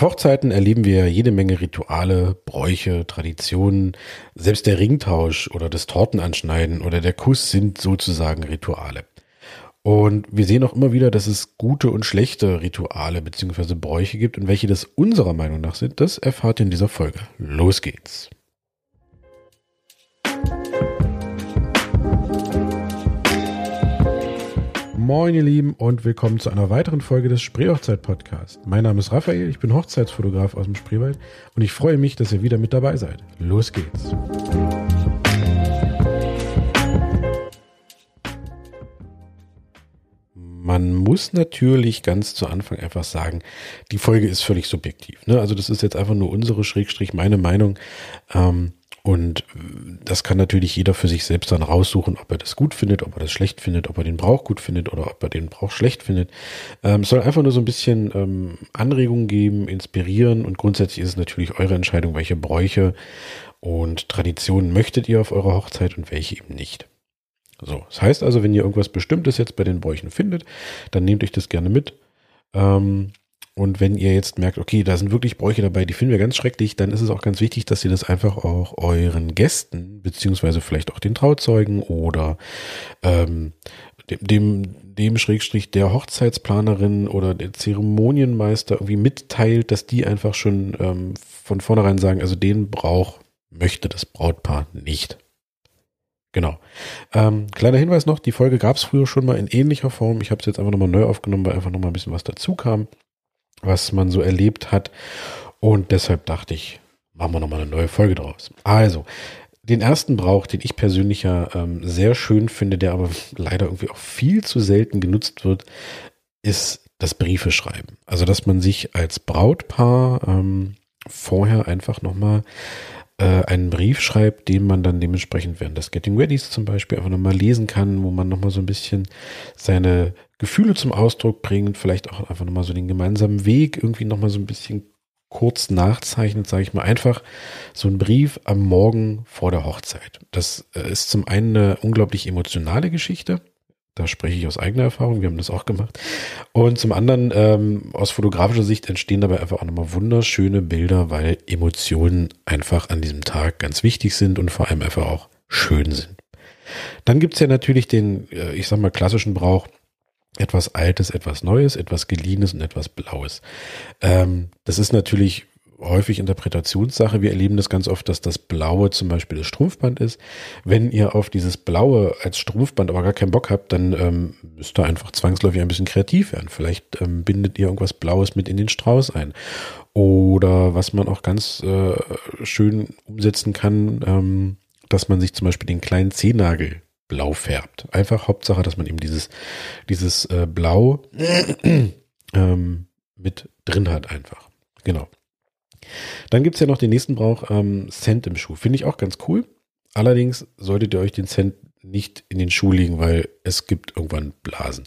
Hochzeiten erleben wir jede Menge Rituale, Bräuche, Traditionen. Selbst der Ringtausch oder das Tortenanschneiden oder der Kuss sind sozusagen Rituale. Und wir sehen auch immer wieder, dass es gute und schlechte Rituale bzw. Bräuche gibt und welche das unserer Meinung nach sind, das erfahrt ihr in dieser Folge. Los geht's. Moin ihr Lieben und willkommen zu einer weiteren Folge des Spreehochzeit Podcast. Mein Name ist Raphael, ich bin Hochzeitsfotograf aus dem Spreewald und ich freue mich, dass ihr wieder mit dabei seid. Los geht's. Man muss natürlich ganz zu Anfang einfach sagen, die Folge ist völlig subjektiv. Ne? Also das ist jetzt einfach nur unsere Schrägstrich meine Meinung. Ähm, und das kann natürlich jeder für sich selbst dann raussuchen, ob er das gut findet, ob er das schlecht findet, ob er den Brauch gut findet oder ob er den Brauch schlecht findet. Ähm, es soll einfach nur so ein bisschen ähm, Anregungen geben, inspirieren und grundsätzlich ist es natürlich eure Entscheidung, welche Bräuche und Traditionen möchtet ihr auf eurer Hochzeit und welche eben nicht. So, das heißt also, wenn ihr irgendwas Bestimmtes jetzt bei den Bräuchen findet, dann nehmt euch das gerne mit. Ähm, und wenn ihr jetzt merkt, okay, da sind wirklich Bräuche dabei, die finden wir ganz schrecklich, dann ist es auch ganz wichtig, dass ihr das einfach auch euren Gästen, beziehungsweise vielleicht auch den Trauzeugen oder ähm, dem, dem, dem Schrägstrich der Hochzeitsplanerin oder der Zeremonienmeister irgendwie mitteilt, dass die einfach schon ähm, von vornherein sagen, also den Brauch möchte das Brautpaar nicht. Genau. Ähm, kleiner Hinweis noch, die Folge gab es früher schon mal in ähnlicher Form. Ich habe es jetzt einfach nochmal neu aufgenommen, weil einfach nochmal ein bisschen was dazu kam was man so erlebt hat. Und deshalb dachte ich, machen wir nochmal eine neue Folge draus. Also, den ersten Brauch, den ich persönlich ja ähm, sehr schön finde, der aber leider irgendwie auch viel zu selten genutzt wird, ist das Briefe schreiben. Also, dass man sich als Brautpaar ähm, vorher einfach nochmal äh, einen Brief schreibt, den man dann dementsprechend während des Getting Readys zum Beispiel einfach nochmal lesen kann, wo man nochmal so ein bisschen seine Gefühle zum Ausdruck bringt, vielleicht auch einfach nochmal so den gemeinsamen Weg irgendwie nochmal so ein bisschen kurz nachzeichnet, sage ich mal, einfach so ein Brief am Morgen vor der Hochzeit. Das äh, ist zum einen eine unglaublich emotionale Geschichte. Da spreche ich aus eigener Erfahrung, wir haben das auch gemacht. Und zum anderen, ähm, aus fotografischer Sicht entstehen dabei einfach auch nochmal wunderschöne Bilder, weil Emotionen einfach an diesem Tag ganz wichtig sind und vor allem einfach auch schön sind. Dann gibt's ja natürlich den, äh, ich sag mal, klassischen Brauch, etwas Altes, etwas Neues, etwas Geliehenes und etwas Blaues. Ähm, das ist natürlich häufig Interpretationssache. Wir erleben das ganz oft, dass das Blaue zum Beispiel das Strumpfband ist. Wenn ihr auf dieses Blaue als Strumpfband aber gar keinen Bock habt, dann ähm, müsst ihr einfach zwangsläufig ein bisschen kreativ werden. Vielleicht ähm, bindet ihr irgendwas Blaues mit in den Strauß ein. Oder was man auch ganz äh, schön umsetzen kann, ähm, dass man sich zum Beispiel den kleinen Zehnagel blau färbt. Einfach Hauptsache, dass man eben dieses, dieses äh, Blau ähm, mit drin hat einfach. Genau. Dann gibt's ja noch den nächsten Brauch, ähm, Cent im Schuh. Finde ich auch ganz cool. Allerdings solltet ihr euch den Cent nicht in den Schuh legen, weil es gibt irgendwann Blasen.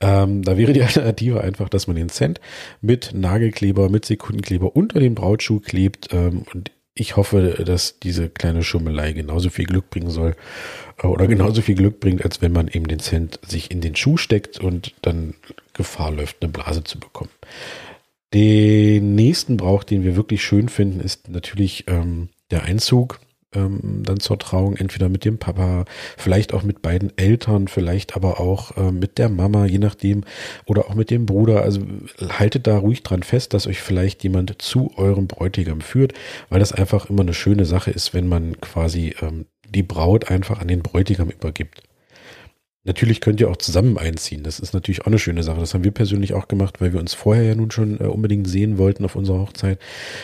Ähm, da wäre die Alternative einfach, dass man den Cent mit Nagelkleber, mit Sekundenkleber unter den Brautschuh klebt ähm, und ich hoffe, dass diese kleine Schummelei genauso viel Glück bringen soll äh, oder genauso viel Glück bringt, als wenn man eben den Cent sich in den Schuh steckt und dann Gefahr läuft, eine Blase zu bekommen. Den nächsten Brauch, den wir wirklich schön finden, ist natürlich ähm, der Einzug ähm, dann zur Trauung, entweder mit dem Papa, vielleicht auch mit beiden Eltern, vielleicht aber auch äh, mit der Mama, je nachdem, oder auch mit dem Bruder. Also haltet da ruhig dran fest, dass euch vielleicht jemand zu eurem Bräutigam führt, weil das einfach immer eine schöne Sache ist, wenn man quasi ähm, die Braut einfach an den Bräutigam übergibt. Natürlich könnt ihr auch zusammen einziehen. Das ist natürlich auch eine schöne Sache. Das haben wir persönlich auch gemacht, weil wir uns vorher ja nun schon äh, unbedingt sehen wollten auf unserer Hochzeit.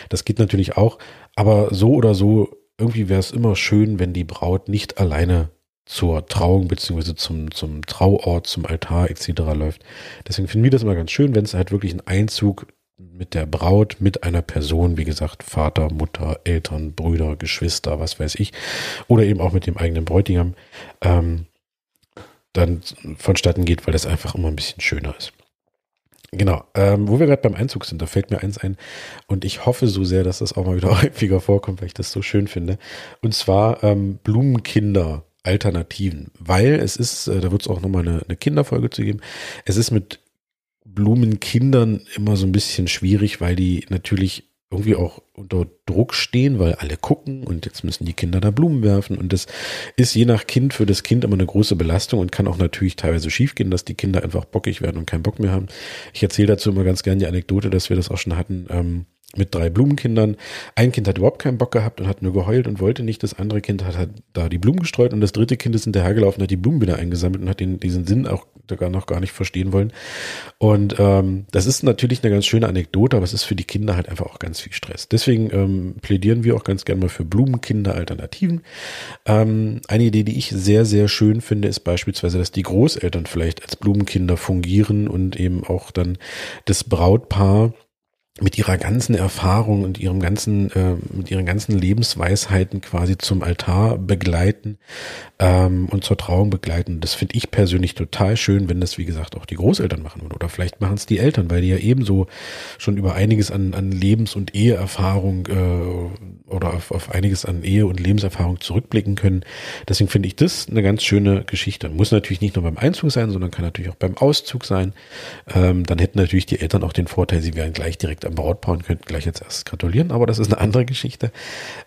Das geht natürlich auch. Aber so oder so irgendwie wäre es immer schön, wenn die Braut nicht alleine zur Trauung beziehungsweise zum, zum Trauort, zum Altar etc. läuft. Deswegen finden wir das immer ganz schön, wenn es halt wirklich ein Einzug mit der Braut, mit einer Person, wie gesagt, Vater, Mutter, Eltern, Brüder, Geschwister, was weiß ich, oder eben auch mit dem eigenen Bräutigam, ähm, dann vonstatten geht, weil das einfach immer ein bisschen schöner ist. Genau, ähm, wo wir gerade beim Einzug sind, da fällt mir eins ein und ich hoffe so sehr, dass das auch mal wieder häufiger vorkommt, weil ich das so schön finde. Und zwar ähm, Blumenkinder Alternativen, weil es ist, äh, da wird es auch nochmal eine, eine Kinderfolge zu geben, es ist mit Blumenkindern immer so ein bisschen schwierig, weil die natürlich irgendwie auch unter Druck stehen, weil alle gucken und jetzt müssen die Kinder da Blumen werfen und das ist je nach Kind für das Kind immer eine große Belastung und kann auch natürlich teilweise schiefgehen, dass die Kinder einfach bockig werden und keinen Bock mehr haben. Ich erzähle dazu immer ganz gerne die Anekdote, dass wir das auch schon hatten. Ähm, mit drei Blumenkindern. Ein Kind hat überhaupt keinen Bock gehabt und hat nur geheult und wollte nicht. Das andere Kind hat, hat da die Blumen gestreut und das dritte Kind ist hinterhergelaufen, hat die Blumen wieder eingesammelt und hat den, diesen Sinn auch gar noch gar nicht verstehen wollen. Und ähm, das ist natürlich eine ganz schöne Anekdote, aber es ist für die Kinder halt einfach auch ganz viel Stress. Deswegen ähm, plädieren wir auch ganz gerne mal für Blumenkinder-Alternativen. Ähm, eine Idee, die ich sehr, sehr schön finde, ist beispielsweise, dass die Großeltern vielleicht als Blumenkinder fungieren und eben auch dann das Brautpaar mit ihrer ganzen Erfahrung und ihrem ganzen, äh, mit ihren ganzen Lebensweisheiten quasi zum Altar begleiten ähm, und zur Trauung begleiten. Das finde ich persönlich total schön, wenn das, wie gesagt, auch die Großeltern machen würden. Oder vielleicht machen es die Eltern, weil die ja ebenso schon über einiges an, an Lebens- und Eheerfahrung äh, oder auf, auf einiges an Ehe- und Lebenserfahrung zurückblicken können. Deswegen finde ich das eine ganz schöne Geschichte. Muss natürlich nicht nur beim Einzug sein, sondern kann natürlich auch beim Auszug sein. Ähm, dann hätten natürlich die Eltern auch den Vorteil, sie wären gleich direkt am Brautpaar und könnten gleich jetzt erst gratulieren, aber das ist eine andere Geschichte.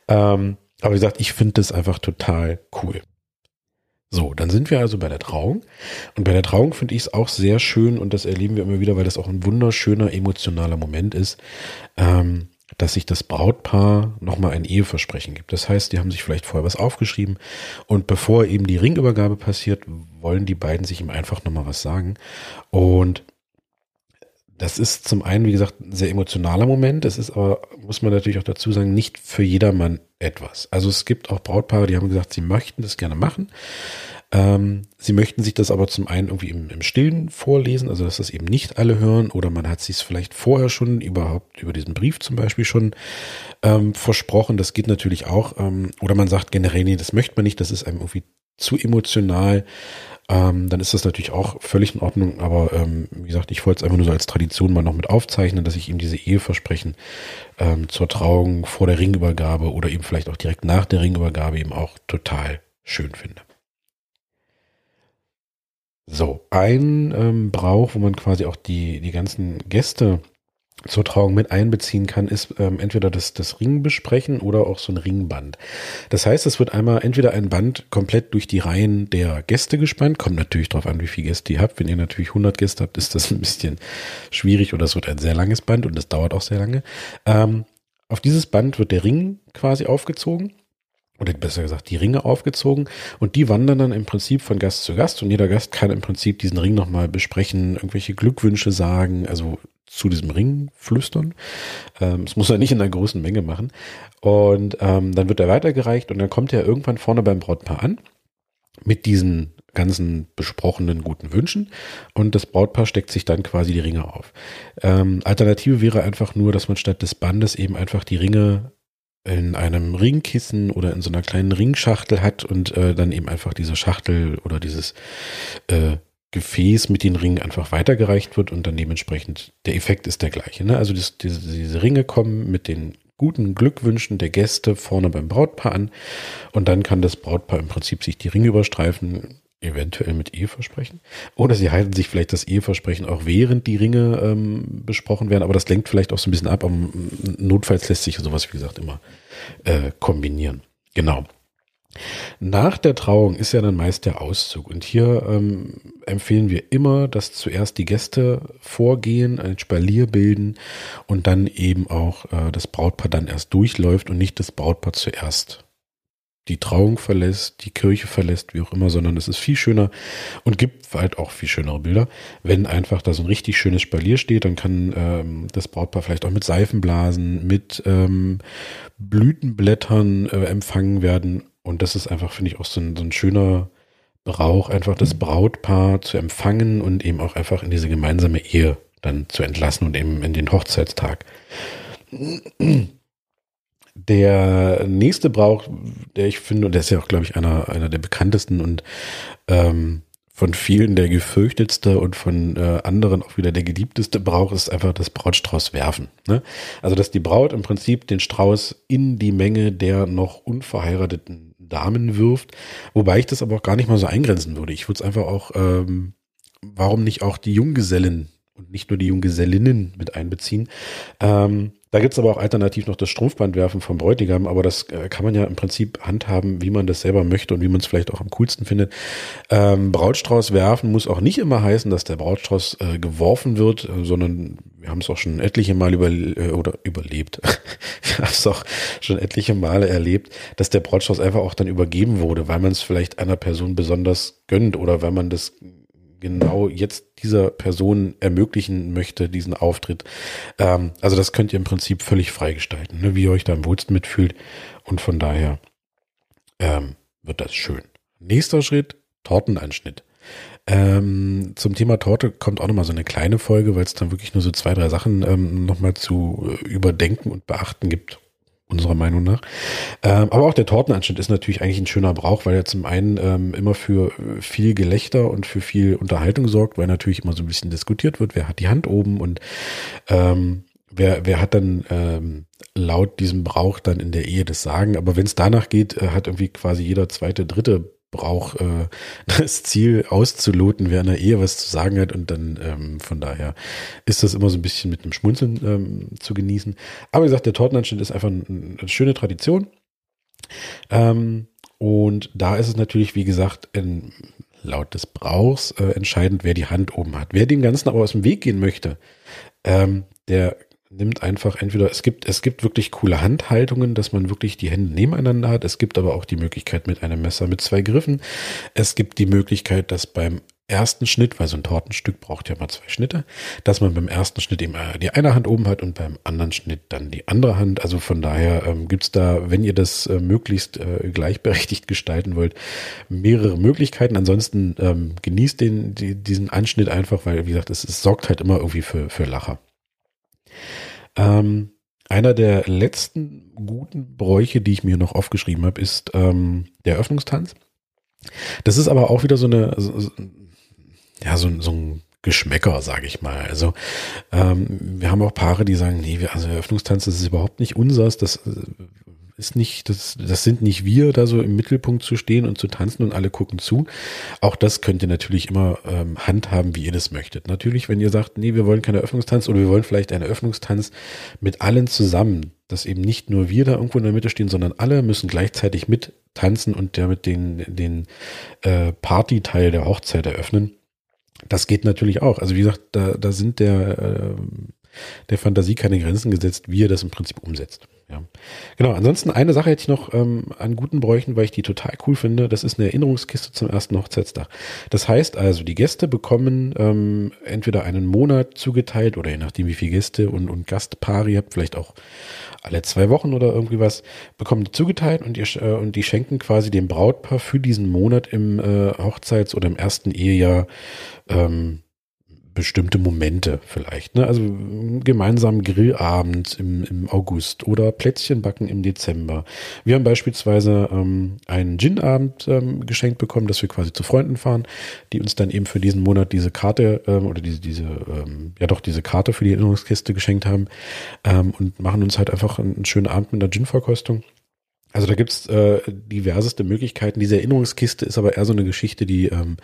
Ähm, aber wie gesagt, ich finde das einfach total cool. So, dann sind wir also bei der Trauung. Und bei der Trauung finde ich es auch sehr schön und das erleben wir immer wieder, weil das auch ein wunderschöner emotionaler Moment ist, ähm, dass sich das Brautpaar nochmal ein Eheversprechen gibt. Das heißt, die haben sich vielleicht vorher was aufgeschrieben und bevor eben die Ringübergabe passiert, wollen die beiden sich ihm einfach nochmal was sagen. Und das ist zum einen, wie gesagt, ein sehr emotionaler Moment. Es ist aber, muss man natürlich auch dazu sagen, nicht für jedermann etwas. Also es gibt auch Brautpaare, die haben gesagt, sie möchten das gerne machen. Ähm, sie möchten sich das aber zum einen irgendwie im, im Stillen vorlesen, also dass das eben nicht alle hören, oder man hat sich es vielleicht vorher schon überhaupt über diesen Brief zum Beispiel schon ähm, versprochen. Das geht natürlich auch. Ähm, oder man sagt generell, nee, das möchte man nicht, das ist einem irgendwie zu emotional ähm, dann ist das natürlich auch völlig in Ordnung. Aber ähm, wie gesagt, ich wollte es einfach nur so als Tradition mal noch mit aufzeichnen, dass ich ihm diese Eheversprechen ähm, zur Trauung vor der Ringübergabe oder eben vielleicht auch direkt nach der Ringübergabe eben auch total schön finde. So, ein ähm, Brauch, wo man quasi auch die, die ganzen Gäste zur Trauung mit einbeziehen kann, ist ähm, entweder das, das Ring besprechen oder auch so ein Ringband. Das heißt, es wird einmal entweder ein Band komplett durch die Reihen der Gäste gespannt, kommt natürlich darauf an, wie viele Gäste ihr habt. Wenn ihr natürlich 100 Gäste habt, ist das ein bisschen schwierig oder es wird ein sehr langes Band und es dauert auch sehr lange. Ähm, auf dieses Band wird der Ring quasi aufgezogen oder besser gesagt die Ringe aufgezogen und die wandern dann im Prinzip von Gast zu Gast und jeder Gast kann im Prinzip diesen Ring nochmal besprechen, irgendwelche Glückwünsche sagen, also zu diesem Ring flüstern. Ähm, es muss er nicht in einer großen Menge machen. Und ähm, dann wird er weitergereicht und dann kommt er irgendwann vorne beim Brautpaar an mit diesen ganzen besprochenen guten Wünschen und das Brautpaar steckt sich dann quasi die Ringe auf. Ähm, Alternative wäre einfach nur, dass man statt des Bandes eben einfach die Ringe in einem Ringkissen oder in so einer kleinen Ringschachtel hat und äh, dann eben einfach diese Schachtel oder dieses äh, Gefäß mit den Ringen einfach weitergereicht wird und dann dementsprechend der Effekt ist der gleiche. Ne? Also das, diese, diese Ringe kommen mit den guten Glückwünschen der Gäste vorne beim Brautpaar an und dann kann das Brautpaar im Prinzip sich die Ringe überstreifen, eventuell mit Eheversprechen. Oder sie halten sich vielleicht das Eheversprechen auch während die Ringe ähm, besprochen werden, aber das lenkt vielleicht auch so ein bisschen ab. Aber notfalls lässt sich sowas, wie gesagt, immer äh, kombinieren. Genau. Nach der Trauung ist ja dann meist der Auszug. Und hier ähm, empfehlen wir immer, dass zuerst die Gäste vorgehen, ein Spalier bilden und dann eben auch äh, das Brautpaar dann erst durchläuft und nicht das Brautpaar zuerst die Trauung verlässt, die Kirche verlässt, wie auch immer, sondern es ist viel schöner und gibt halt auch viel schönere Bilder. Wenn einfach da so ein richtig schönes Spalier steht, dann kann ähm, das Brautpaar vielleicht auch mit Seifenblasen, mit ähm, Blütenblättern äh, empfangen werden und das ist einfach, finde ich, auch so ein, so ein schöner Brauch, einfach das Brautpaar zu empfangen und eben auch einfach in diese gemeinsame Ehe dann zu entlassen und eben in den Hochzeitstag. Der nächste Brauch, der ich finde, und der ist ja auch, glaube ich, einer, einer der bekanntesten und ähm, von vielen der gefürchtetste und von äh, anderen auch wieder der geliebteste Brauch ist einfach das Brautstrauß werfen. Ne? Also dass die Braut im Prinzip den Strauß in die Menge der noch unverheirateten Damen wirft, wobei ich das aber auch gar nicht mal so eingrenzen würde. Ich würde es einfach auch, ähm, warum nicht auch die Junggesellen und nicht nur die Junggesellinnen mit einbeziehen. Ähm, da gibt's aber auch alternativ noch das Strumpfbandwerfen vom Bräutigam, aber das äh, kann man ja im Prinzip handhaben, wie man das selber möchte und wie man es vielleicht auch am coolsten findet. Ähm, Brautstrauß werfen muss auch nicht immer heißen, dass der Brautstrauß äh, geworfen wird, äh, sondern wir haben es auch schon etliche Mal über, äh, oder überlebt. wir haben es auch schon etliche Male erlebt, dass der Brautstrauß einfach auch dann übergeben wurde, weil man es vielleicht einer Person besonders gönnt oder weil man das genau jetzt dieser Person ermöglichen möchte, diesen Auftritt. Ähm, also das könnt ihr im Prinzip völlig freigestalten, ne, wie ihr euch da am wohlsten mitfühlt. Und von daher ähm, wird das schön. Nächster Schritt, Tortenanschnitt. Ähm, zum Thema Torte kommt auch nochmal so eine kleine Folge, weil es dann wirklich nur so zwei, drei Sachen ähm, nochmal zu äh, überdenken und beachten gibt unserer Meinung nach. Ähm, aber auch der Tortenanschnitt ist natürlich eigentlich ein schöner Brauch, weil er zum einen ähm, immer für viel Gelächter und für viel Unterhaltung sorgt, weil natürlich immer so ein bisschen diskutiert wird, wer hat die Hand oben und ähm, wer, wer hat dann ähm, laut diesem Brauch dann in der Ehe das Sagen. Aber wenn es danach geht, äh, hat irgendwie quasi jeder zweite, dritte braucht äh, das Ziel auszuloten, wer in der Ehe was zu sagen hat und dann ähm, von daher ist das immer so ein bisschen mit einem Schmunzeln ähm, zu genießen. Aber wie gesagt, der Tortenanschnitt ist einfach ein, eine schöne Tradition. Ähm, und da ist es natürlich, wie gesagt, in, laut des Brauchs äh, entscheidend, wer die Hand oben hat. Wer dem Ganzen aber aus dem Weg gehen möchte, ähm, der nimmt einfach entweder, es gibt, es gibt wirklich coole Handhaltungen, dass man wirklich die Hände nebeneinander hat. Es gibt aber auch die Möglichkeit mit einem Messer mit zwei Griffen. Es gibt die Möglichkeit, dass beim ersten Schnitt, weil so ein Tortenstück braucht ja mal zwei Schnitte, dass man beim ersten Schnitt eben die eine Hand oben hat und beim anderen Schnitt dann die andere Hand. Also von daher ähm, gibt's da, wenn ihr das äh, möglichst äh, gleichberechtigt gestalten wollt, mehrere Möglichkeiten. Ansonsten ähm, genießt den, die, diesen Anschnitt einfach, weil, wie gesagt, es, es sorgt halt immer irgendwie für, für Lacher. Ähm, einer der letzten guten Bräuche, die ich mir noch aufgeschrieben habe, ist ähm, der Öffnungstanz. Das ist aber auch wieder so eine, so, ja, so, so ein Geschmäcker, sage ich mal. Also ähm, wir haben auch Paare, die sagen, nee, wir, also Eröffnungstanz, das ist überhaupt nicht unseres, das äh, ist nicht, das, das sind nicht wir, da so im Mittelpunkt zu stehen und zu tanzen und alle gucken zu. Auch das könnt ihr natürlich immer ähm, handhaben, wie ihr das möchtet. Natürlich, wenn ihr sagt, nee, wir wollen keine Öffnungstanz oder wir wollen vielleicht einen Öffnungstanz mit allen zusammen, dass eben nicht nur wir da irgendwo in der Mitte stehen, sondern alle müssen gleichzeitig mit tanzen und damit den, den äh, Partyteil der Hochzeit eröffnen. Das geht natürlich auch. Also wie gesagt, da, da sind der, äh, der Fantasie keine Grenzen gesetzt, wie ihr das im Prinzip umsetzt. Ja. Genau, ansonsten eine Sache hätte ich noch ähm, an guten Bräuchen, weil ich die total cool finde. Das ist eine Erinnerungskiste zum ersten Hochzeitstag. Das heißt also, die Gäste bekommen ähm, entweder einen Monat zugeteilt oder je nachdem, wie viele Gäste und, und Gastpaare ihr habt, vielleicht auch alle zwei Wochen oder irgendwie was, bekommen die zugeteilt und, ihr, äh, und die schenken quasi dem Brautpaar für diesen Monat im äh, Hochzeits- oder im ersten Ehejahr ähm, bestimmte Momente vielleicht. Ne? Also gemeinsam Grillabend im, im August oder Plätzchen backen im Dezember. Wir haben beispielsweise ähm, einen Gin-Abend ähm, geschenkt bekommen, dass wir quasi zu Freunden fahren, die uns dann eben für diesen Monat diese Karte ähm, oder diese, diese ähm, ja doch diese Karte für die Erinnerungskiste geschenkt haben ähm, und machen uns halt einfach einen, schönen Abend mit einer Gin-Verkostung. Also da gibt's äh, diverseste Möglichkeiten. Diese Erinnerungskiste ist aber eher so eine Geschichte, die ähm,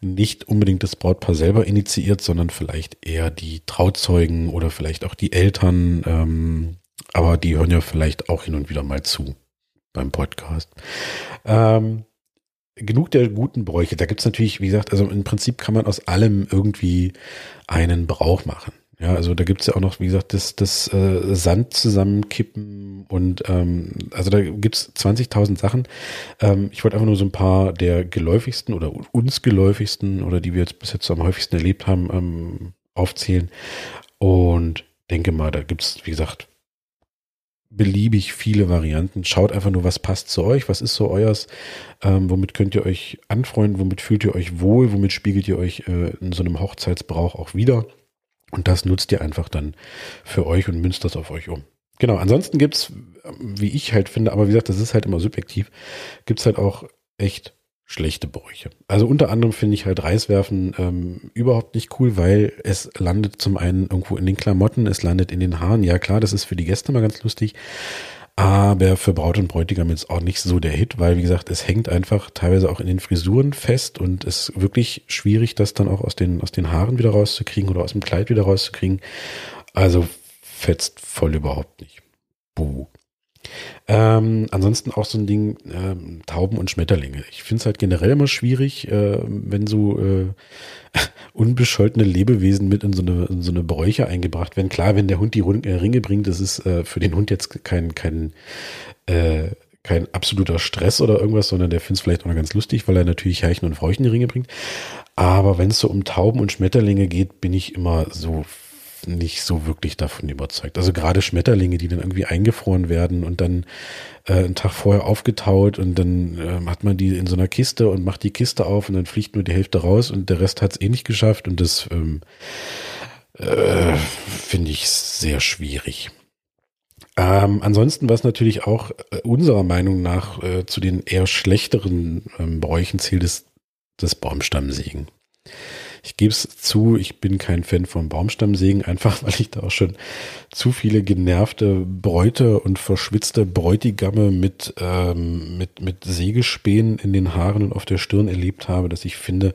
nicht unbedingt das Brautpaar selber initiiert, sondern vielleicht eher die Trauzeugen oder vielleicht auch die Eltern. Ähm, aber die hören ja vielleicht auch hin und wieder mal zu beim Podcast. Ähm, genug der guten Bräuche. Da gibt's natürlich, wie gesagt, also im Prinzip kann man aus allem irgendwie einen Brauch machen. Ja, also da gibt's ja auch noch, wie gesagt, das, das äh, Sand zusammenkippen und ähm, also da gibt's 20.000 Sachen. Ähm, ich wollte einfach nur so ein paar der geläufigsten oder uns geläufigsten oder die wir jetzt bis jetzt am häufigsten erlebt haben, ähm, aufzählen. Und denke mal, da gibt's wie gesagt, beliebig viele Varianten. Schaut einfach nur, was passt zu euch, was ist so euers, ähm, womit könnt ihr euch anfreunden, womit fühlt ihr euch wohl, womit spiegelt ihr euch äh, in so einem Hochzeitsbrauch auch wieder. Und das nutzt ihr einfach dann für euch und münzt das auf euch um. Genau, ansonsten gibt's, wie ich halt finde, aber wie gesagt, das ist halt immer subjektiv, gibt's halt auch echt schlechte Bräuche. Also unter anderem finde ich halt Reiswerfen ähm, überhaupt nicht cool, weil es landet zum einen irgendwo in den Klamotten, es landet in den Haaren. Ja klar, das ist für die Gäste mal ganz lustig. Aber für Braut und Bräutigam jetzt auch nicht so der Hit, weil wie gesagt, es hängt einfach teilweise auch in den Frisuren fest und es ist wirklich schwierig, das dann auch aus den, aus den Haaren wieder rauszukriegen oder aus dem Kleid wieder rauszukriegen. Also fetzt voll überhaupt nicht. Buh. Ähm, ansonsten auch so ein Ding, ähm, Tauben und Schmetterlinge. Ich finde es halt generell immer schwierig, äh, wenn so äh, unbescholtene Lebewesen mit in so, eine, in so eine Bräuche eingebracht werden. Klar, wenn der Hund die äh, Ringe bringt, das ist äh, für den Hund jetzt kein, kein, äh, kein absoluter Stress oder irgendwas, sondern der findet es vielleicht auch noch ganz lustig, weil er natürlich Heichen und Fräuchen die Ringe bringt. Aber wenn es so um Tauben und Schmetterlinge geht, bin ich immer so nicht so wirklich davon überzeugt. Also gerade Schmetterlinge, die dann irgendwie eingefroren werden und dann äh, einen Tag vorher aufgetaut und dann äh, hat man die in so einer Kiste und macht die Kiste auf und dann fliegt nur die Hälfte raus und der Rest hat es eh nicht geschafft und das ähm, äh, finde ich sehr schwierig. Ähm, ansonsten, was natürlich auch äh, unserer Meinung nach äh, zu den eher schlechteren ähm, Bräuchen zählt, ist das Baumstammsägen. Ich gebe es zu, ich bin kein Fan vom Baumstammsägen, einfach weil ich da auch schon zu viele genervte Bräute und verschwitzte Bräutigamme mit, ähm, mit, mit Sägespänen in den Haaren und auf der Stirn erlebt habe, dass ich finde,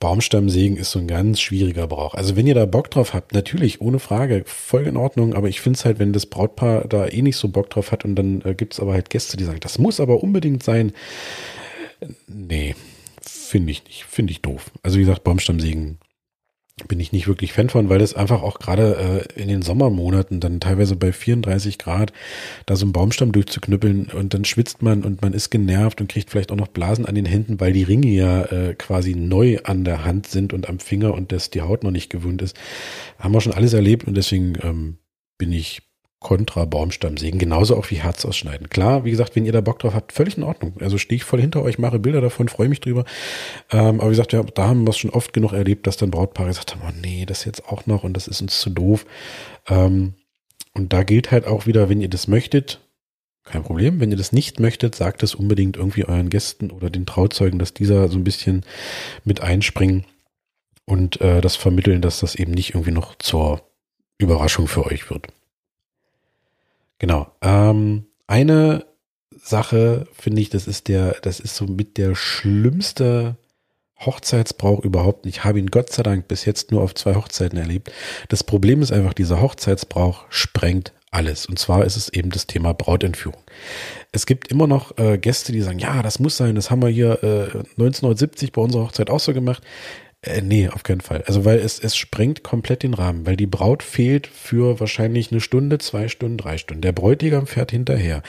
Baumstammsägen ist so ein ganz schwieriger Brauch. Also wenn ihr da Bock drauf habt, natürlich, ohne Frage, voll in Ordnung, aber ich finde es halt, wenn das Brautpaar da eh nicht so Bock drauf hat und dann äh, gibt es aber halt Gäste, die sagen, das muss aber unbedingt sein. Nee, finde ich nicht, finde ich doof. Also wie gesagt, Baumstammsägen bin ich nicht wirklich Fan von, weil das einfach auch gerade äh, in den Sommermonaten dann teilweise bei 34 Grad da so einen Baumstamm durchzuknüppeln und dann schwitzt man und man ist genervt und kriegt vielleicht auch noch Blasen an den Händen, weil die Ringe ja äh, quasi neu an der Hand sind und am Finger und das die Haut noch nicht gewöhnt ist. Haben wir schon alles erlebt und deswegen ähm, bin ich kontra Baumstamm sägen, genauso auch wie Herz ausschneiden. Klar, wie gesagt, wenn ihr da Bock drauf habt, völlig in Ordnung. Also stehe ich voll hinter euch, mache Bilder davon, freue mich drüber. Ähm, aber wie gesagt, ja, da haben wir es schon oft genug erlebt, dass dann Brautpaare gesagt haben, oh nee, das jetzt auch noch und das ist uns zu doof. Ähm, und da gilt halt auch wieder, wenn ihr das möchtet, kein Problem. Wenn ihr das nicht möchtet, sagt es unbedingt irgendwie euren Gästen oder den Trauzeugen, dass dieser so ein bisschen mit einspringen und äh, das vermitteln, dass das eben nicht irgendwie noch zur Überraschung für euch wird. Genau. Ähm, eine Sache finde ich, das ist der, das ist so mit der schlimmste Hochzeitsbrauch überhaupt. Ich habe ihn Gott sei Dank bis jetzt nur auf zwei Hochzeiten erlebt. Das Problem ist einfach, dieser Hochzeitsbrauch sprengt alles. Und zwar ist es eben das Thema Brautentführung. Es gibt immer noch äh, Gäste, die sagen, ja, das muss sein, das haben wir hier äh, 1970 bei unserer Hochzeit auch so gemacht. Äh, nee, auf keinen Fall. Also weil es, es sprengt komplett den Rahmen, weil die Braut fehlt für wahrscheinlich eine Stunde, zwei Stunden, drei Stunden. Der Bräutigam fährt hinterher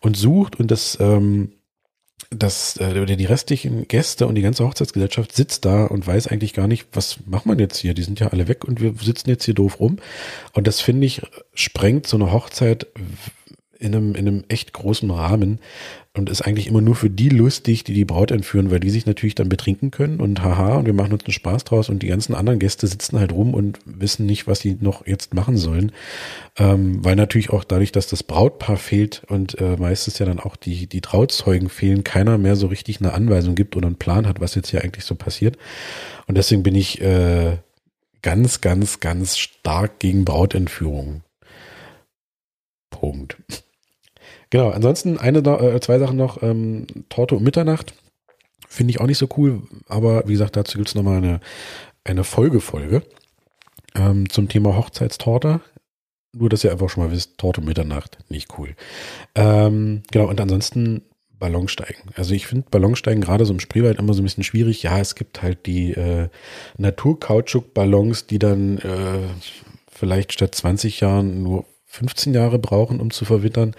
und sucht und das, ähm, das, äh, die restlichen Gäste und die ganze Hochzeitsgesellschaft sitzt da und weiß eigentlich gar nicht, was macht man jetzt hier? Die sind ja alle weg und wir sitzen jetzt hier doof rum. Und das finde ich, sprengt so eine Hochzeit in einem, in einem echt großen Rahmen und ist eigentlich immer nur für die lustig, die die Braut entführen, weil die sich natürlich dann betrinken können und haha und wir machen uns einen Spaß draus und die ganzen anderen Gäste sitzen halt rum und wissen nicht, was sie noch jetzt machen sollen, ähm, weil natürlich auch dadurch, dass das Brautpaar fehlt und äh, meistens ja dann auch die, die Trauzeugen fehlen, keiner mehr so richtig eine Anweisung gibt oder einen Plan hat, was jetzt hier eigentlich so passiert und deswegen bin ich äh, ganz, ganz, ganz stark gegen Brautentführung. Punkt. Genau, ansonsten eine, äh, zwei Sachen noch. Ähm, Torte um Mitternacht finde ich auch nicht so cool, aber wie gesagt, dazu gibt es nochmal eine, eine Folgefolge ähm, zum Thema Hochzeitstorte. Nur, dass ihr einfach schon mal wisst, Torte um Mitternacht, nicht cool. Ähm, genau, und ansonsten Ballonsteigen. Also ich finde Ballonsteigen gerade so im Spreewald immer so ein bisschen schwierig. Ja, es gibt halt die äh, Naturkautschuk-Ballons, die dann äh, vielleicht statt 20 Jahren nur 15 Jahre brauchen, um zu verwittern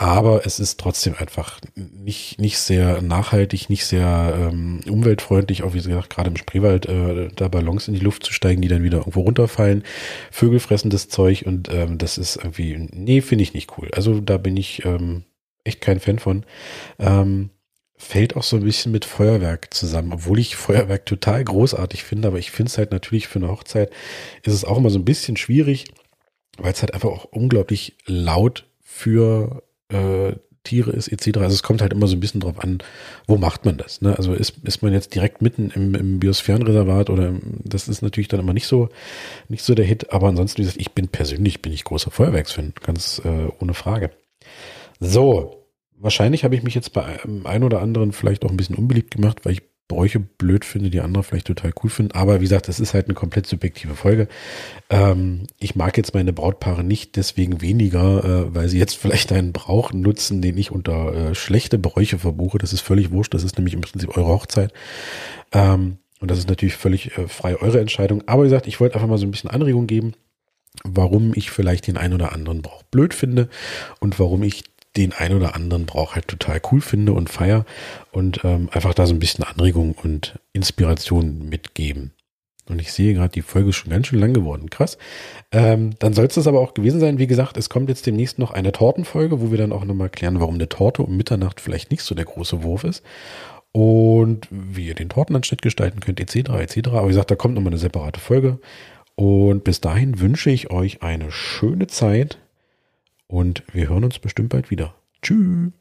aber es ist trotzdem einfach nicht, nicht sehr nachhaltig, nicht sehr ähm, umweltfreundlich, auch wie gesagt, gerade im Spreewald äh, da Ballons in die Luft zu steigen, die dann wieder irgendwo runterfallen. Vögel fressen das Zeug und ähm, das ist irgendwie, nee, finde ich nicht cool. Also da bin ich ähm, echt kein Fan von. Ähm, fällt auch so ein bisschen mit Feuerwerk zusammen, obwohl ich Feuerwerk total großartig finde, aber ich finde es halt natürlich für eine Hochzeit ist es auch immer so ein bisschen schwierig, weil es halt einfach auch unglaublich laut für äh, Tiere ist etc. Also es kommt halt immer so ein bisschen drauf an, wo macht man das. Ne? Also ist, ist man jetzt direkt mitten im, im Biosphärenreservat oder das ist natürlich dann immer nicht so nicht so der Hit. Aber ansonsten, wie gesagt, ich bin persönlich bin ich großer Feuerwerksfan, ganz äh, ohne Frage. So, wahrscheinlich habe ich mich jetzt bei einem ein oder anderen vielleicht auch ein bisschen unbeliebt gemacht, weil ich Bräuche blöd finde, die andere vielleicht total cool finden. Aber wie gesagt, das ist halt eine komplett subjektive Folge. Ähm, ich mag jetzt meine Brautpaare nicht deswegen weniger, äh, weil sie jetzt vielleicht einen Brauch nutzen, den ich unter äh, schlechte Bräuche verbuche. Das ist völlig wurscht. Das ist nämlich im Prinzip eure Hochzeit. Ähm, und das ist natürlich völlig äh, frei eure Entscheidung. Aber wie gesagt, ich wollte einfach mal so ein bisschen Anregung geben, warum ich vielleicht den ein oder anderen Brauch blöd finde und warum ich den ein oder anderen Brauch halt total cool finde und feier und ähm, einfach da so ein bisschen Anregung und Inspiration mitgeben. Und ich sehe gerade, die Folge ist schon ganz schön lang geworden. Krass. Ähm, dann soll es das aber auch gewesen sein. Wie gesagt, es kommt jetzt demnächst noch eine Tortenfolge, wo wir dann auch nochmal klären, warum eine Torte um Mitternacht vielleicht nicht so der große Wurf ist. Und wie ihr den Tortenanschnitt gestalten könnt, etc. etc. Aber wie gesagt, da kommt nochmal eine separate Folge. Und bis dahin wünsche ich euch eine schöne Zeit und wir hören uns bestimmt bald wieder. Tschüss.